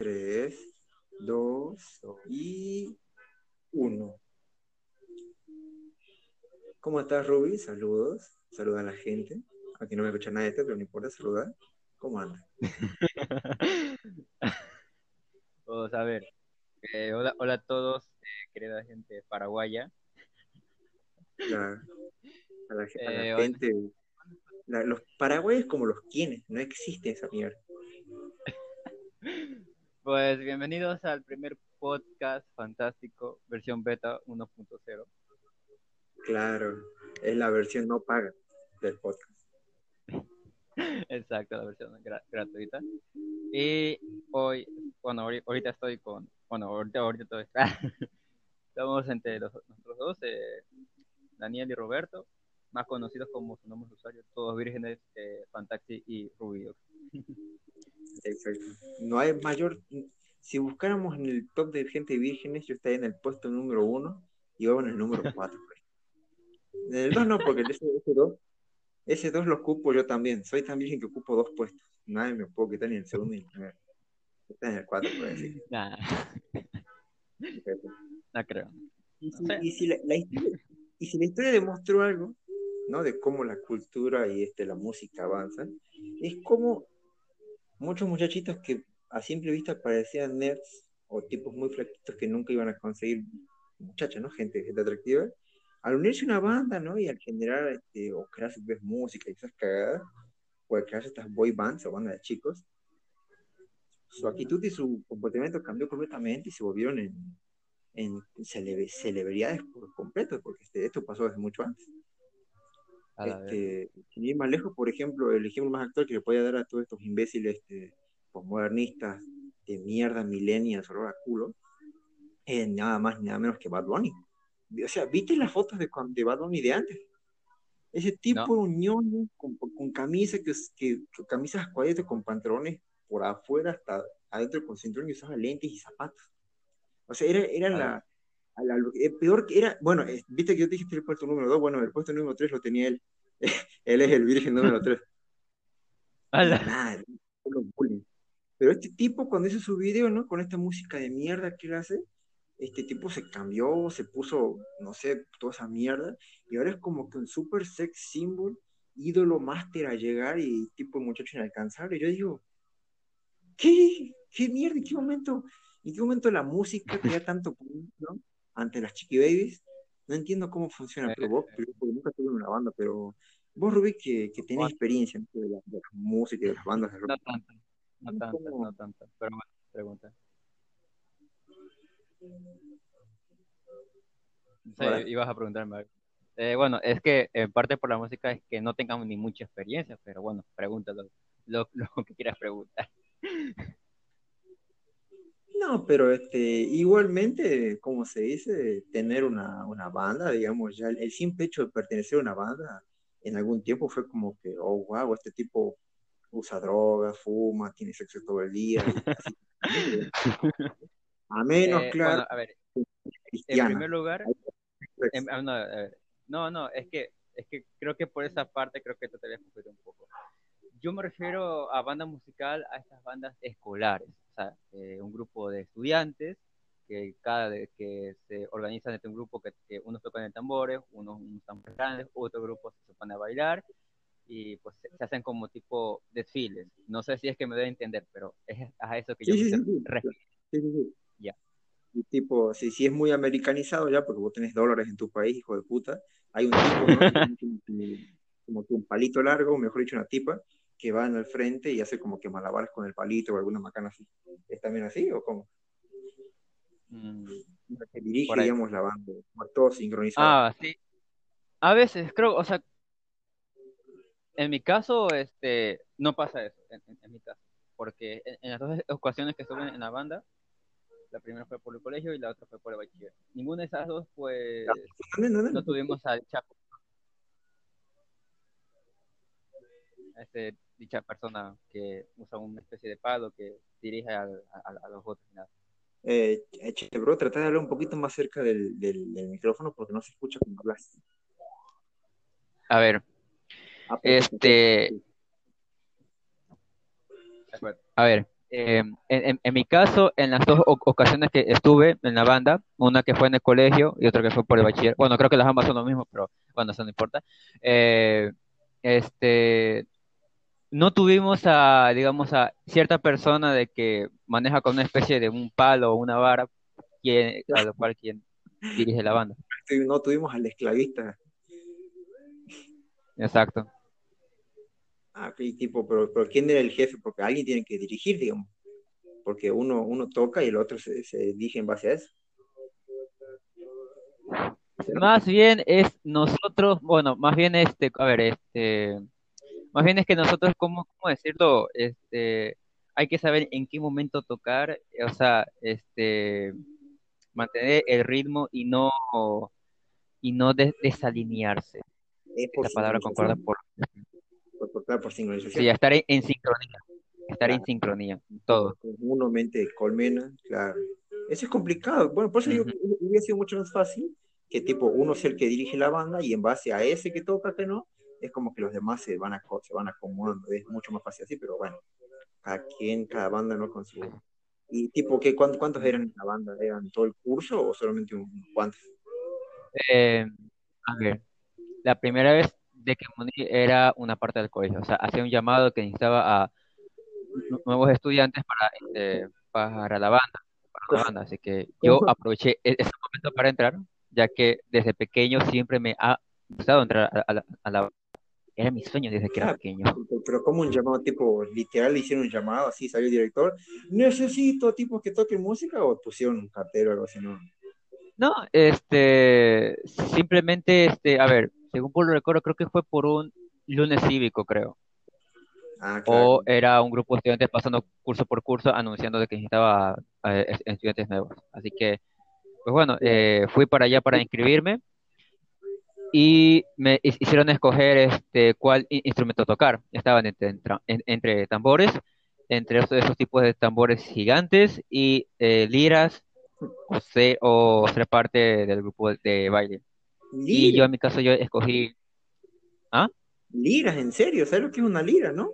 3, 2 y 1. ¿Cómo estás, Ruby? Saludos. Saluda a la gente. Aquí no me escucha nadie, pero no importa, saluda. ¿Cómo andas? Vamos a ver. Eh, hola, hola a todos, eh, querida gente paraguaya. La- a la, a la Eh, gente. la- los paraguayos como los quienes, no existe esa mierda. Pues bienvenidos al primer podcast fantástico, versión beta 1.0. Claro, es la versión no paga del podcast. Exacto, la versión gra- gratuita. Y hoy, bueno, ahori- ahorita estoy con, bueno, ahorita, ahorita estoy, estamos entre los- nosotros dos, eh, Daniel y Roberto, más conocidos como su nombre de usuario, todos vírgenes, eh, Fantaxi y Rubio. Exacto. No hay mayor. Si buscáramos en el top de gente vírgenes, yo estaría en el puesto número uno y vamos en el número cuatro. En el dos no, porque ese, ese dos, ese dos lo ocupo yo también. Soy tan virgen que ocupo dos puestos. Nadie me puedo quitar ni el segundo ni el primero. Está en el cuatro, por decir. Nah, no creo. Y si, No sé. y si la, la historia, y si la historia demostró algo, ¿no? De cómo la cultura y este, la música avanzan, es como muchos muchachitos que a simple vista parecían nerds o tipos muy flaquitos que nunca iban a conseguir muchachas, ¿no? Gente, gente atractiva, al unirse a una banda, ¿no? Y al generar este, o crear su vez música y esas cagadas, o al crear estas boy bands o bandas de chicos, su actitud y su comportamiento cambió completamente y se volvieron en, en cele- celebridades por completo, porque este, esto pasó desde mucho antes. Este, sin ir más lejos, por ejemplo, el ejemplo más actual que le podía dar a todos estos imbéciles este, posmodernistas de mierda, millennials, olor a culo, es nada más ni nada menos que Bad Bunny. O sea, ¿viste las fotos de, de Bad Bunny de antes? Ese tipo No. era un ñoño con, con camisa que, que, que- camisas cuadritos con pantalones por afuera hasta adentro con cinturón y usaba lentes y zapatos. O sea, era, era Ah. la, a eh, peor que era, bueno, eh, viste que yo te dije el puesto número 2, bueno, el puesto número 3 lo tenía él. él es el virgen número 3. Ala. Nada. Pero este tipo, cuando hizo su video, ¿no? Con esta música de mierda que él hace, este tipo se cambió, se puso, no sé, toda esa mierda, y ahora es como que un super sex symbol, ídolo máster a llegar y tipo muchacho inalcanzable. Yo digo, ¿qué? ¿Qué mierda? ¿En qué momento? ¿En qué momento la música crea tanto ¿no? Ante las chiqui babies? No entiendo cómo funciona, pero vos, porque nunca tuve una banda, pero vos, Rubí, que, que tenés Bueno. experiencia de, la, de la música y de las bandas de rock. No tanto, no tanto, no tanto. Pero bueno, pregunta. Sí, ibas a preguntarme algo. Eh, bueno, es que en parte por la música es que no tengamos ni mucha experiencia, pero bueno, pregúntalo lo, lo que quieras preguntar. No, pero este, igualmente, como se dice, tener una, una banda, digamos, ya el, el simple hecho de pertenecer a una banda en algún tiempo fue como que, oh, wow, este tipo usa drogas, fuma, tiene sexo todo el día. A menos, Eh, claro, bueno, a ver, en cristiana. primer lugar, em- ah, no, no, no, es que, es que creo que por esa parte creo que te confundido un poco. Yo me refiero a banda musical a estas bandas escolares, o sea, eh, un grupo de estudiantes que cada vez que se organizan entre un grupo que, que unos tocan el tambores, unos, unos tambores grandes, otro grupo se pone a bailar y pues se, hacen como tipo desfiles. No sé si es que me a entender, pero es a eso que yo Sí, me sí, sí, sí. Ya. Y tipo, si, si es muy americanizado ya, porque vos tenés dólares en tu país, hijo de puta, hay un tipo, ¿no? como que- un palito largo, mejor dicho, una tipa, que va en el frente y hace como que malabares con el palito o alguna macana así. ¿Es también así o cómo? Mm. Que dirige, digamos, la banda, todo sincronizado. Ah, sí. A veces creo, o sea, en mi caso, este, no pasa eso, en, en- en mi caso, porque en, en las dos ocasiones que estuve en la banda, la primera fue por el colegio y la otra fue por el bachiller. Ninguna de esas dos, pues, No, no, no, no tuvimos a dicha, a este, dicha persona que usa una especie de palo que dirige al- a, a los otros. nada. Eh, eh, che, bro, trata de hablar un poquito más cerca del, del, del micrófono porque no se escucha cuando hablas. A ver, Ah, perfecto. este, a ver, eh, en, mi caso, en las dos ocasiones que estuve en la banda, una que fue en el colegio y otra que fue por el bachiller, bueno, creo que las ambas son lo mismo, pero bueno, eso no importa, eh, este, no tuvimos a, digamos, a cierta persona de que maneja con una especie de un palo o una vara, quien, a lo cual quien dirige la banda. No tuvimos al esclavista. Exacto. Ah, tipo, pero, pero ¿quién era el jefe? Porque alguien tiene que dirigir, digamos. Porque uno, uno toca y el otro se, se dirige en base a eso. Más bien es nosotros, bueno, más bien este, a ver, este, más bien es que nosotros, ¿cómo, cómo decirlo? Este, hay que saber en qué momento tocar, o sea, este, mantener el ritmo y no, y no desalinearse. Esa palabra concuerda por, por, por, sincronización. Sí, estar en, sincronía, estar en sincronía, todo. Uno mente colmena, claro. Eso es complicado. Bueno, por eso yo hubiera sido mucho más fácil que tipo uno es el que dirige la banda y en base a ese que toca que no, es como que los demás se van, a, se van acomodando. Es mucho más fácil así, pero bueno, cada quien, cada banda no con su... ¿Y tipo qué, cuántos, cuántos eran en la banda? ¿Eran todo el curso o solamente unos cuantos? Eh, a ver, la primera vez de que Moni era una parte del colegio, o sea, hacía un llamado que necesitaba a nuevos estudiantes para, este, para la banda, para la banda, así que yo aproveché e-, ese momento para entrar, ya que desde pequeño siempre me ha gustado entrar a, la, a la era mi sueño desde que era pequeño. Pero como un llamado tipo, literal, hicieron un llamado así, salió el director, necesito tipos que toquen música o pusieron un cartero o algo así, ¿no? No, este, simplemente, este, a ver, según por lo recuerdo, creo que fue por un lunes cívico, creo. Ah, o era un grupo de estudiantes pasando curso por curso anunciando de que necesitaba eh, estudiantes nuevos. Así que, pues bueno, eh, fui para allá para inscribirme y me hicieron escoger este cuál instrumento tocar. Estaban entre, entre, tambores, entre esos, tipos de tambores gigantes y eh, liras o ser, o ser parte del grupo de baile. Y yo en mi caso yo escogí... ¿Ah? Liras, en serio, ¿sabes lo que es una lira, no?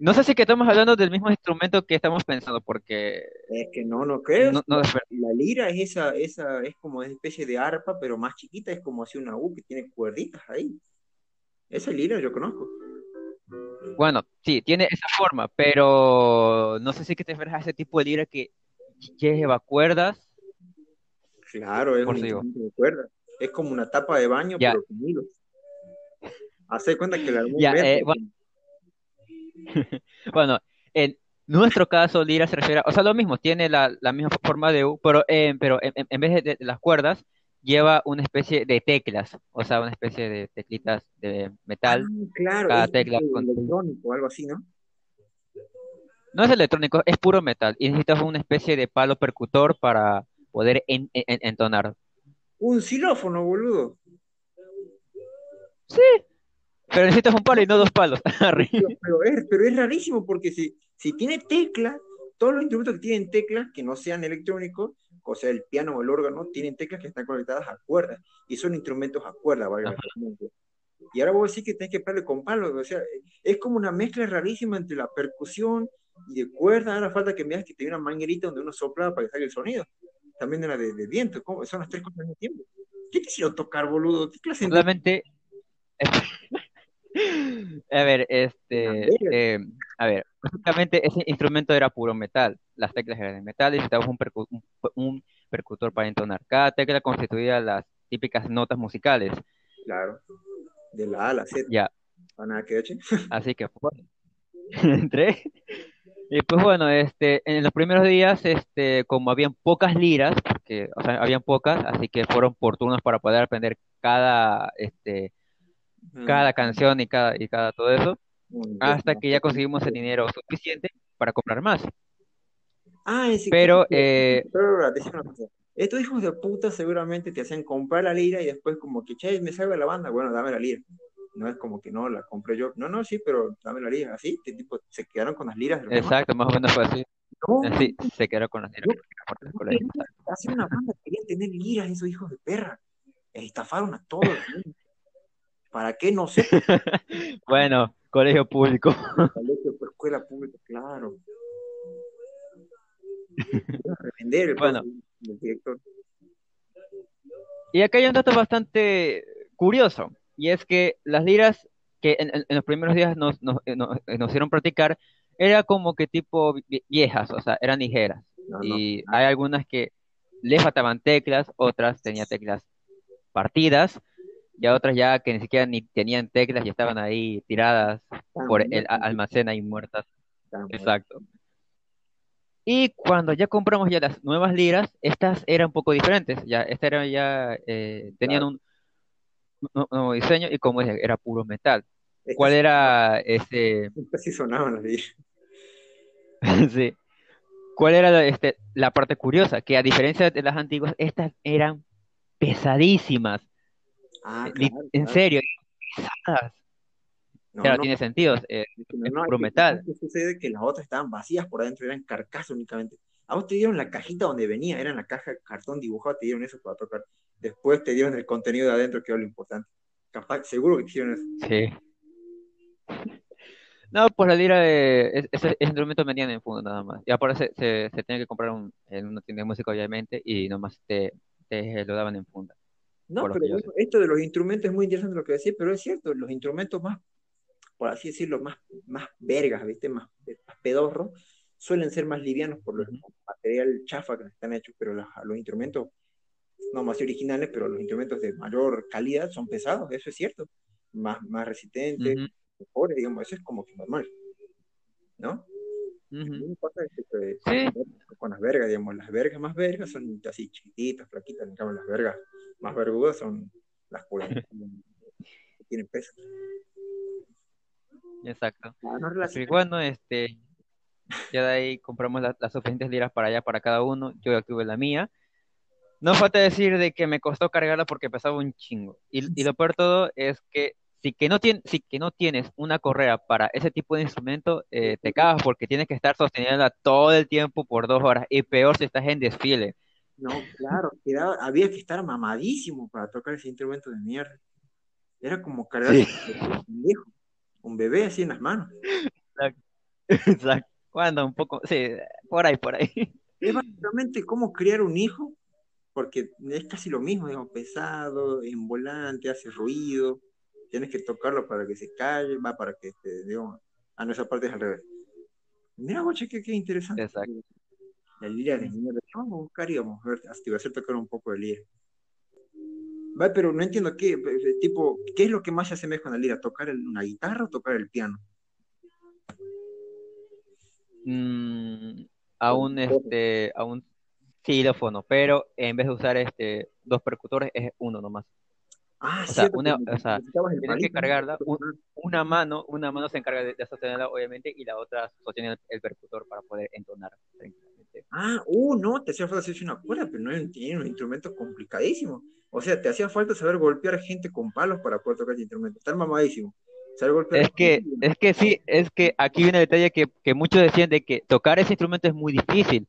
No sé si que estamos hablando del mismo instrumento que estamos pensando, porque... Es que no, no creo. la, lira es esa, esa, es como una especie de arpa, pero más chiquita, es como así una U que tiene cuerditas ahí. Esa lira yo conozco. Bueno, sí, tiene esa forma, pero no sé si que te refieres a ese tipo de lira que lleva cuerdas Claro, es un de cuerda. Es como una tapa de baño, pero con hilos. Hace cuenta que la ya, eh, bueno. en nuestro caso, Lira se refiere, o sea, lo mismo, tiene la, misma forma de U, pero, pero en, vez de, las cuerdas, lleva una especie de teclas, o sea, una especie de teclitas de metal. Ah, claro, cada tecla con... electrónico, algo así, ¿no? No es electrónico, es puro metal, y necesitas una especie de palo percutor para poder entonar. Un xilófono, boludo. Sí, pero necesitas un palo y no dos palos. pero, es, pero es rarísimo porque si, si tiene teclas, todos los instrumentos que tienen teclas que no sean electrónicos, o sea, el piano o el órgano, tienen teclas que están conectadas a cuerdas y son instrumentos a cuerda, ¿vale? Y ahora vos decís que tenés que pegarle con palos, o sea, es como una mezcla rarísima entre la percusión y de cuerda. Ahora falta que veas que tiene una manguerita donde uno sopla para que salga el sonido también era de, de viento. ¿Cómo? Son las tres cosas al mismo tiempo. ¿Qué quisieron tocar, boludo? ¿Qué clase Solamente. A ver, este. Eh, a ver, básicamente ese instrumento era puro metal. Las teclas eran de metal y necesitabas un, un, percutor para entonar. Cada tecla constituía las típicas notas musicales. Claro. De la A a la Z. Ya. Que Así que, bueno, entré y pues bueno, este, en los primeros días, este, como habían pocas liras, porque, o sea, habían pocas, así que fueron por turnos para poder aprender cada, este, cada canción y cada, y cada todo eso, hasta que ya conseguimos el dinero suficiente para comprar más. Ah, pero, eh, estos hijos de puta seguramente te hacían comprar la lira y después como que, che, me salgo de la banda, bueno, dame la lira no es como que no, la compré yo. No, no, sí, pero dame la lira. Así, tipo, se quedaron con las liras. Exacto, más o menos fue así. Sí, se quedaron con las liras. Una banda querían tener liras esos hijos de perra. Estafaron a todos. ¿Para qué? No sé. bueno, Colegio público. Colegio, pues, escuela pública, claro. Revender el Bueno. del director. Y acá hay un dato bastante curioso, y es que las liras que en, los primeros días nos, nos, eh, nos- eh, nos hicieron practicar, era como que tipo vie- viejas, o sea, eran ligeras. No, no. Y hay algunas que les faltaban teclas, otras tenían teclas partidas, y a otras ya que ni siquiera ni tenían teclas y estaban ahí tiradas por el almacén ahí muertas. Exacto. Y cuando ya compramos ya las nuevas liras, estas eran un poco diferentes. Ya, estas eran ya, eh, tenían un nu- nuevo diseño y como dije, era puro metal. ¿Cuál sí- era sí sonaban las liras. sí, cuál era la, este, la parte curiosa? Que a diferencia de las antiguas, estas eran pesadísimas. Ah, Li- claro, en claro. serio, pesadas. No, Claro, no, tiene sentido. eh, no, puro metal. ¿sabes qué sucede que las otras estaban vacías por adentro, eran carcasa únicamente. A vos te dieron la cajita donde venía, era en la caja de cartón dibujado, te dieron eso para tocar. Después te dieron el contenido de adentro, que era lo importante. Capaz, seguro que hicieron eso. Sí. No, pues la lira de es- ese, ese instrumento venían en funda nada más. Y aparte se, se, se tenía que comprar un, en una tienda de música, obviamente, y nomás te, te lo daban en funda. No, pero yo esto de los instrumentos es muy interesante lo que decís, pero es cierto, los instrumentos más, por así decirlo, más, más vergas, ¿viste? Más, más pedorros, suelen ser más livianos por el material chafa que están hechos, pero los, los instrumentos, no más originales, pero los instrumentos de mayor calidad son pesados, eso es cierto. Más, más resistentes, Ujú, mejores, digamos, eso es como que normal, ¿no? Pasa que- Sí. con las vergas, digamos, las vergas más vergas son así chiquititas, flaquitas, en cambio las vergas más vergudas son las culas que tienen peso. Exacto. Ah, no relaciona. y bueno, este, ya de ahí compramos la- las suficientes liras para allá, para cada uno. Yo ya tuve la mía. No falta decir de que me costó cargarla porque pesaba un chingo. Y, y lo peor todo es que si que no, tien- si que no tienes una correa para ese tipo de instrumento, eh, te cagas porque tienes que estar sosteniéndola todo el tiempo por dos horas. Y peor si estás en desfile. No, claro, era- había que estar mamadísimo para tocar ese instrumento de mierda. Era como cargar Sí. un viejo, un bebé así en las manos. Exacto. Cuando un poco, sí, por ahí, por ahí. Es básicamente cómo criar un hijo, porque es casi lo mismo, digamos, pesado, en volante, hace ruido, tienes que tocarlo para que se calle, va para que, este, digamos, a nuestra parte es al revés. Mira, guache, qué, qué interesante. Exacto. La lira de mierda. Vamos a buscar y vamos a ver, hasta voy a hacer tocar un poco de lira. Va, pero no entiendo qué, tipo, ¿qué es lo que más se asemeja con la lira? ¿Tocar el- una guitarra o tocar el piano? Mm, a un este a un xilófono, pero en vez de usar este dos percutores es uno nomás. Ah, O sea, una- que o sea, tienes que cargarla, un- Una mano, una mano se encarga de, de sostenerla obviamente y la otra sostiene el, el percutor para poder entonar Ah, uh, no, te hacía falta hacerse una cuerda, pero no tiene un instrumento complicadísimo. O sea, te hacía falta saber golpear gente con palos para poder tocar ese instrumento. Estar mamadísimo. Saber golpear Es que, gente es que sí, es que aquí viene el detalle que, que muchos decían de que tocar ese instrumento es muy difícil.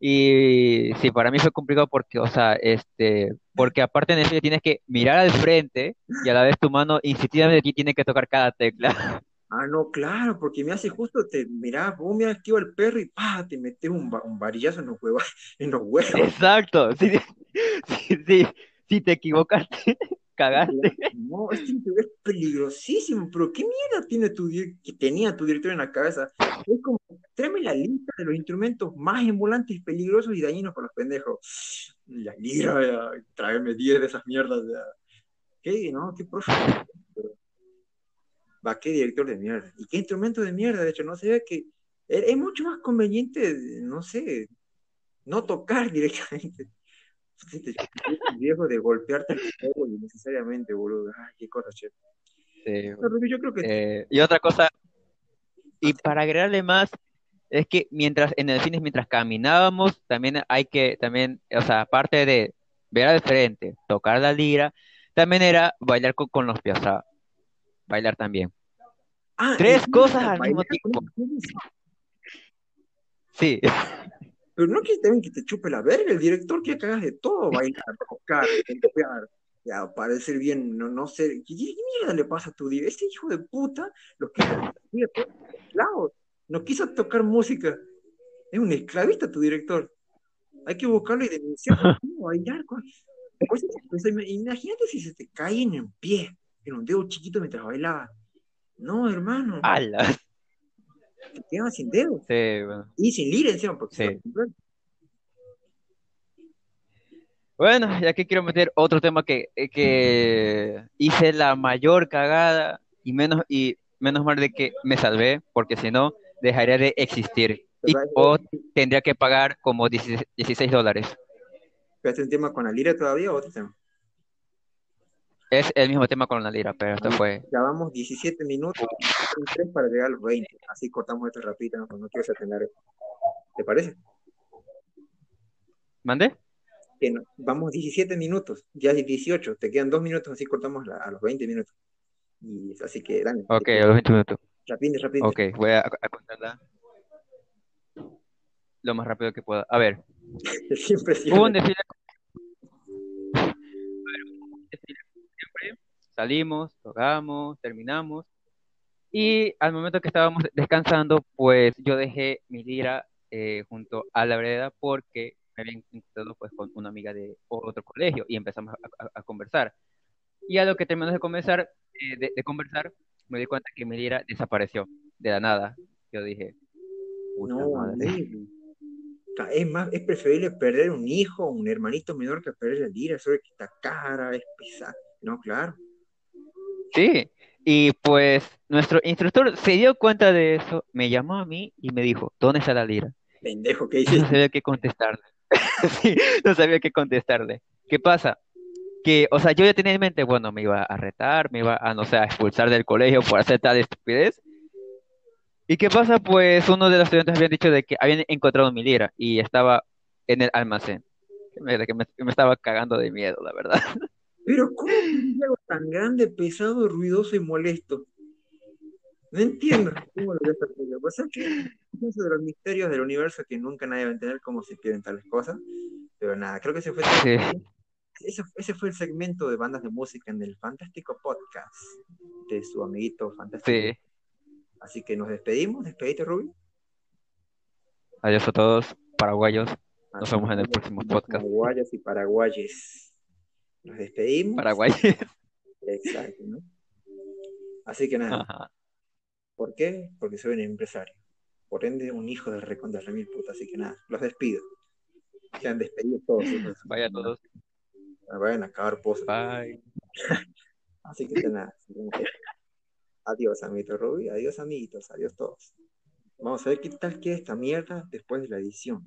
Y sí, para mí fue complicado porque, o sea, este, porque aparte de eso tienes que mirar al frente y a la vez tu mano instintivamente tiene que tocar cada tecla. Ah, no, claro, porque me hace justo, te mirá, vos que iba el perro y pa, te metes un, un varillazo en los huevos, en los huevos. Exacto, sí, sí, sí, si te equivocaste, cagaste. No, es, es peligrosísimo, pero ¿qué mierda tiene tu, que tenía tu director en la cabeza? Es como, tráeme la lista de los instrumentos más embolantes, peligrosos y dañinos para los pendejos. La lira, tráeme 10 de esas mierdas. ya. ¿Qué? No, qué profe. Va, qué director de mierda. ¿Y qué instrumento de mierda? De hecho, no se ve que es, es mucho más conveniente, no sé, no tocar directamente. Viejo de golpearte el huevo innecesariamente, boludo. Ay, qué cosa, che. Sí, yo creo que Eh, y otra cosa, y para agregarle más, es que mientras en el cine, mientras caminábamos, también hay que, también, o sea, aparte de ver al frente, tocar la lira, también era bailar con, con los pies, o sea, bailar también. Ah, Tres cosas al mismo tiempo. Sí, Pero no que también que te chupe la verga, el director que cagas de todo, bailar, tocar, golpear. ya parecer bien, no, no sé, ¿qué, mierda le pasa a tu director? Este hijo de puta, lo que no quiso tocar música, es un esclavista tu director, hay que buscarlo y denunciarlo, pues, pues, imagínate si se te cae en el pie, en un dedo chiquito mientras bailaba, no, hermano. ¡Hala! Te quedas sin dedo. Sí, bueno. Y sin lira encima, porque sí. Bueno, ya que quiero meter otro tema que, eh, que hice la mayor cagada y menos, y menos mal de que me salvé, porque si no, dejaría de existir. Y, o tendría que pagar como 16, dólares. ¿Pero un tema con la lira todavía o otro tema? Es el mismo tema con la lira, pero esto fue. Ya vamos 17 minutos para llegar a los 20. Así cortamos esto rápido, no, no quiero atender. ¿Te parece? ¿Mande? vamos 17 minutos, ya 18, te quedan dos minutos, así cortamos a los 20 minutos. Y así que dale. Ok, a los 20 minutos. Rápido, rápido. Ok, voy a, contarla lo más rápido que pueda. A ver. Siempre, Hubo un desfile. Salimos, tocamos, terminamos. Y al momento que estábamos descansando, pues yo dejé mi lira eh, junto a la vereda porque me había encontrado pues con una amiga de otro colegio y empezamos a, conversar. Y a lo que terminamos de conversar, eh, de, conversar, me di cuenta que mi lira desapareció de la nada. Yo dije, no, es más, es preferible perder un hijo, un hermanito menor que perder la lira, sobre que está cara, es pesada. No, claro. Sí, y pues nuestro instructor se dio cuenta de eso, me llamó a mí y me dijo, ¿dónde está la lira? Pendejo, ¿qué dices? No sabía qué contestarle. sí, no sabía qué contestarle. ¿Qué pasa? Que, o sea, yo ya tenía en mente, bueno, me iba a retar, me iba a, no sé, a expulsar del colegio por hacer tal estupidez. ¿Y qué pasa? Pues uno de los estudiantes habían dicho de que habían encontrado mi lira y estaba en el almacén. Que me, me estaba cagando de miedo, la verdad. Pero ¿cómo es algo tan grande, pesado, ruidoso y molesto? No entiendo cómo lo ves Pues es que es de los misterios del universo que nunca nadie va a entender cómo se pierden tales cosas. Pero nada, creo que ese fue, ese, fue el segmento de bandas de música en el fantástico podcast de su amiguito fantástico. Así que nos despedimos. Despedite, Ruby. Adiós a todos, paraguayos. Nos vemos en el próximo podcast. Paraguayos y paraguayes. Nos despedimos. Paraguayes. Exacto, ¿no? Así que nada. ¿Por qué? Porque soy un empresario. Por ende, un hijo de recontra remil puta. Así que nada, los despido. Se han despedido todos. Vaya todos. Vayan a acabar pozos. Bye. así que nada. Adiós, amiguito Ruby. Adiós, amiguitos. Adiós todos. Vamos a ver qué tal queda esta mierda después de la edición.